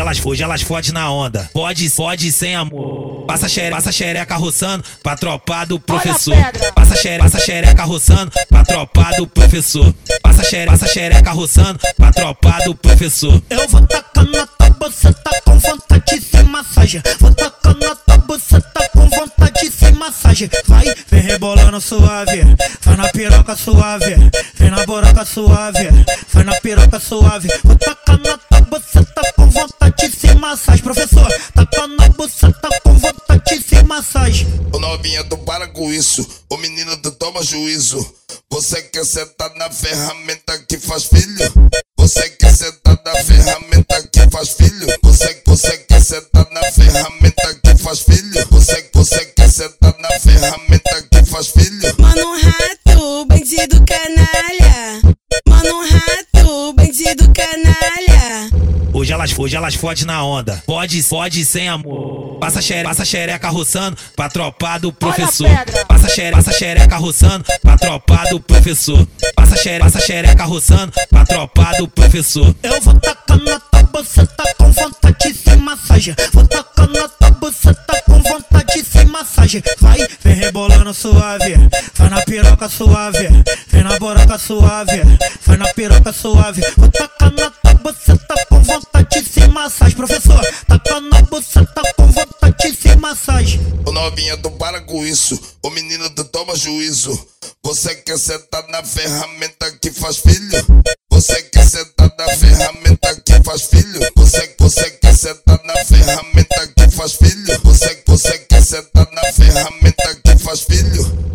elas, hoje elas fode na onda. Pode, pode sem amor. Passa xereca, passa xereca roçando pra tropa do professor. Passa xereca, passa xereca roçando pra tropa do professor. Passa xereca, passa xereca roçando pra tropa do professor. Eu vou tacar na tua buceta com vontade sem massagem. Vou tacar na tua buceta com vontade sem massagem. Vai, vem rebolando suave. Vai na piroca suave. Vem na buraca suave. Vai na piroca suave. Vou tacar massagem. Professor, taca na buceta com vontade sem massagem. Ô novinha, tu para com isso. Ô menino, tu toma juízo. Você quer sentar na ferramenta que faz filho? Você quer sentar na ferramenta que faz filho? Você, você quer sentar na ferramenta que faz filho? Você, você quer sentar na ferramenta que faz filho? Mano rato, bandido canalha. Mano rato, bandido canalha. Hoje elas, hoje elas fode na onda. Pode, pode sem amor. Passa xereca, passa xereca roçando pra tropa do professor. Passa xereca, passa xereca roçando pra tropa do professor. Passa xereca, passa xereca roçando pra tropa do professor. Eu vou tacar na tua buceta com vontade sem massagem. Vou tacar na tua buceta com vontade sem massagem. Vai, vem rebolando suave. Vai na piroca suave. Vem na buraca suave. Vai na piroca suave. Vou tacar na tua buceta com vontade sem massagem. Professor, taca na buceta com vontade sem massagem. Ô novinha, tu para com isso. Ô menino, tu toma juízo. Você quer sentar na ferramenta que faz filho? Você quer sentar na ferramenta que faz filho? Você, você quer sentar na ferramenta que faz filho? Você, você quer sentar na ferramenta que faz filho?